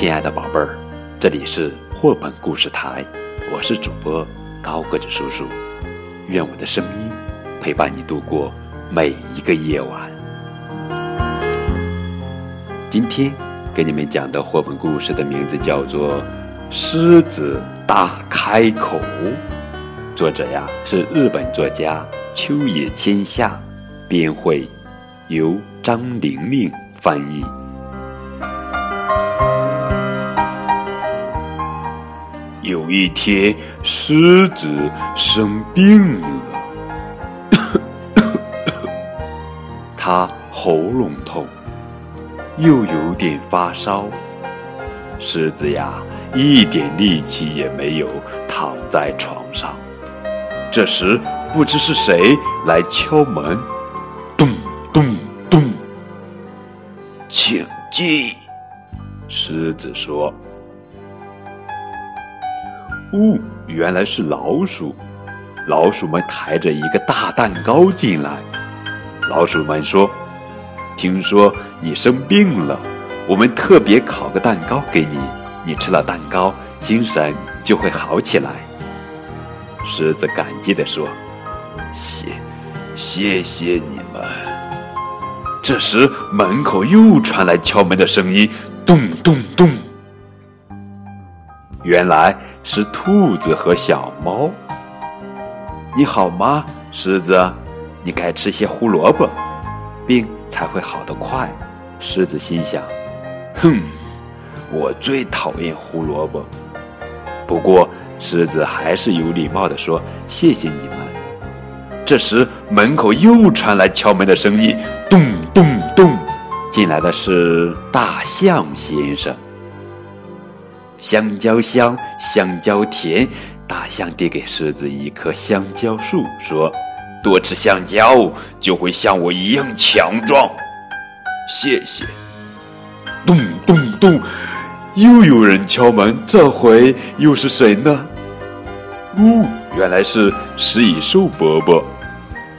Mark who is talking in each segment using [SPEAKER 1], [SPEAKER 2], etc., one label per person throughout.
[SPEAKER 1] 亲爱的宝贝儿，这里是绘本故事台，我是主播高个子叔叔。愿我的声音陪伴你度过每一个夜晚。今天给你们讲的绘本故事的名字叫做《狮子大开口》，作者呀是日本作家秋野千夏，编绘，由张玲玲翻译。有一天，狮子生病了，它喉咙痛，又有点发烧。狮子呀，一点力气也没有，躺在床上。这时，不知是谁来敲门，咚咚咚，请进。狮子说。哦，原来是老鼠。老鼠们抬着一个大蛋糕进来。老鼠们说：“听说你生病了，我们特别烤个蛋糕给你。你吃了蛋糕，精神就会好起来。”狮子感激地说：“谢，谢谢你们。”这时，门口又传来敲门的声音，咚咚咚。原来。是兔子和小猫。你好吗，狮子？你该吃些胡萝卜，病才会好得快。狮子心想：哼，我最讨厌胡萝卜。不过，狮子还是有礼貌地说：“谢谢你们。”这时，门口又传来敲门的声音，咚咚咚。进来的是大象先生。香蕉香，香蕉甜。大象递给狮子一棵香蕉树，说：“多吃香蕉，就会像我一样强壮。”谢谢。咚咚咚，又有人敲门，这回又是谁呢？哦，原来是食蚁兽伯伯。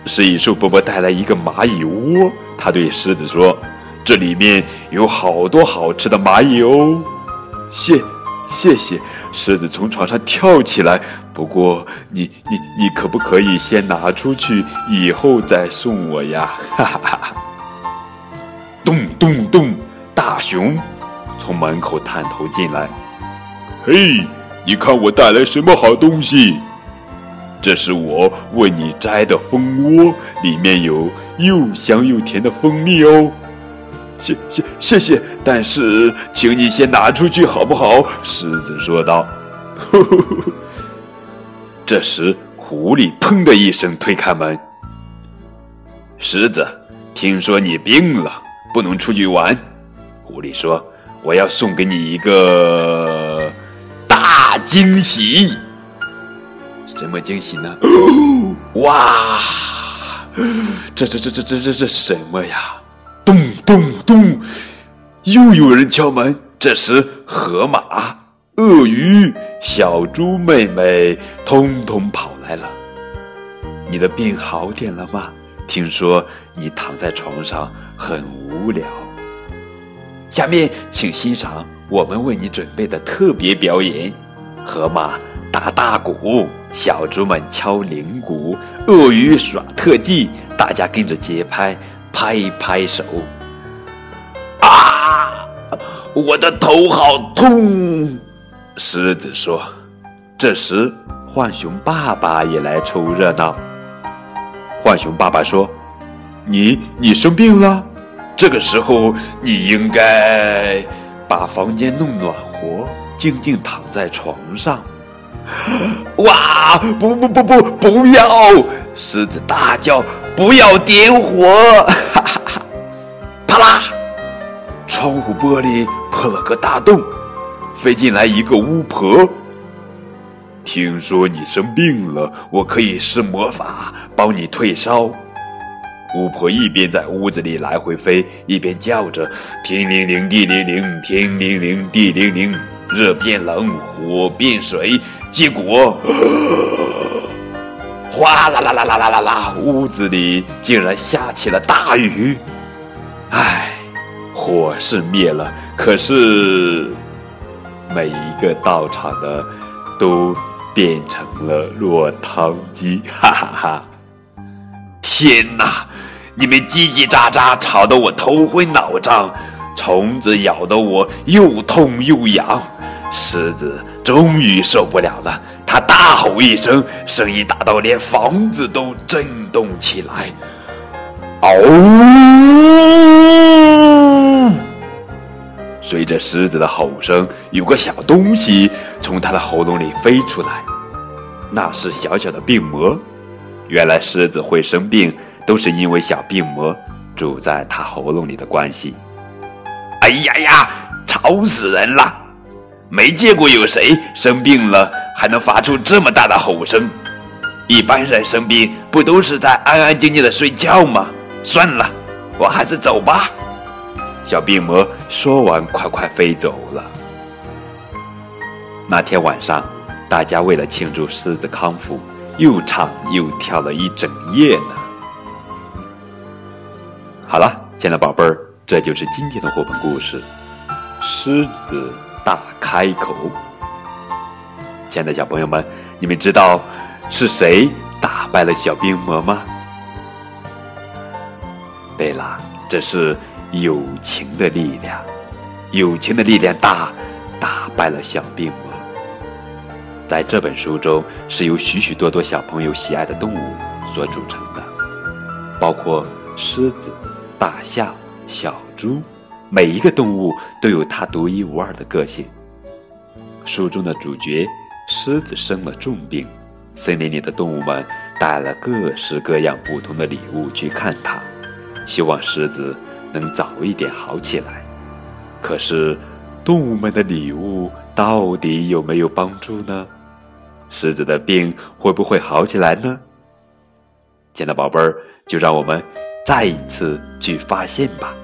[SPEAKER 1] 食蚁兽伯伯带来一个蚂蚁窝，他对狮子说：“这里面有好多好吃的蚂蚁哦。”谢。谢谢，狮子从床上跳起来。不过，你你你可不可以先拿出去，以后再送我呀？哈哈哈哈！咚咚咚，大熊从门口探头进来。嘿，你看我带来什么好东西？这是我为你摘的蜂窝，里面有又香又甜的蜂蜜哦。谢谢谢谢，但是请你先拿出去好不好？狮子说道。这时，狐狸砰的一声推开门。狮子，听说你病了，不能出去玩。狐狸说：“我要送给你一个大惊喜。”什么惊喜呢？哇！这这这这这这这什么呀？咚咚咚！又有人敲门。这时，河马、鳄鱼、小猪妹妹通通跑来了。你的病好点了吗？听说你躺在床上很无聊。下面请欣赏我们为你准备的特别表演：河马打大鼓，小猪们敲铃鼓，鳄鱼耍特技，大家跟着节拍。拍一拍手！我的头好痛！狮子说。这时，浣熊爸爸也来凑热闹。浣熊爸爸说：“你你生病了，这个时候你应该把房间弄暖和，静静躺在床上。”哇！不不不不，不要！狮子大叫。不要点火！窗户玻璃破了个大洞，飞进来一个巫婆。听说你生病了，我可以施魔法帮你退烧。巫婆一边在屋子里来回飞，一边叫着：“天灵灵，地灵灵，天灵灵，地灵灵，热变冷，火变水。”结果。哗啦啦啦啦啦啦啦！屋子里竟然下起了大雨。唉，火是灭了，可是每一个到场的都变成了落汤鸡，哈哈哈！天哪，你们叽叽喳喳吵得我头昏脑胀，虫子咬得我又痛又痒，狮子终于受不了了，他大吼一声，声音大到连房子都震动起来，嗷！随着狮子的吼声，有个小东西从它的喉咙里飞出来，那是小小的病魔。原来狮子会生病，都是因为小病魔住在它喉咙里的关系。哎呀呀，吵死人了！没见过有谁生病了还能发出这么大的吼声。一般人生病不都是在安安静静的睡觉吗？算了，我还是走吧。小病魔说完，快快飞走了。那天晚上，大家为了庆祝狮子康复，又唱又跳了一整夜呢。好了，亲爱的宝贝儿，这就是今天的绘本故事《狮子大开口》。亲爱的小朋友们，你们知道是谁打败了小病魔吗？对了，这是。友情的力量，友情的力量大，打败了小病魔。在这本书中，是由许许多多小朋友喜爱的动物所组成的，包括狮子、大象、小猪，每一个动物都有它独一无二的个性。书中的主角狮子生了重病，森林里的动物们带了各式各样不同的礼物去看它，希望狮子。能早一点好起来，可是动物们的礼物到底有没有帮助呢？狮子的病会不会好起来呢？亲爱的宝贝儿，就让我们再一次去发现吧。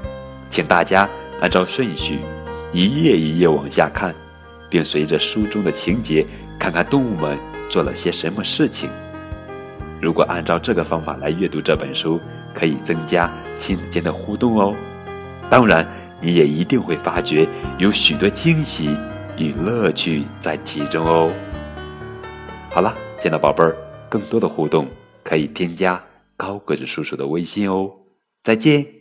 [SPEAKER 1] 请大家按照顺序一页一页往下看，并随着书中的情节看看动物们做了些什么事情。如果按照这个方法来阅读这本书，可以增加亲子间的互动哦。当然，你也一定会发觉有许多惊喜与乐趣在其中哦。好了，见到宝贝儿，更多的互动可以添加高个子叔叔的微信哦。再见。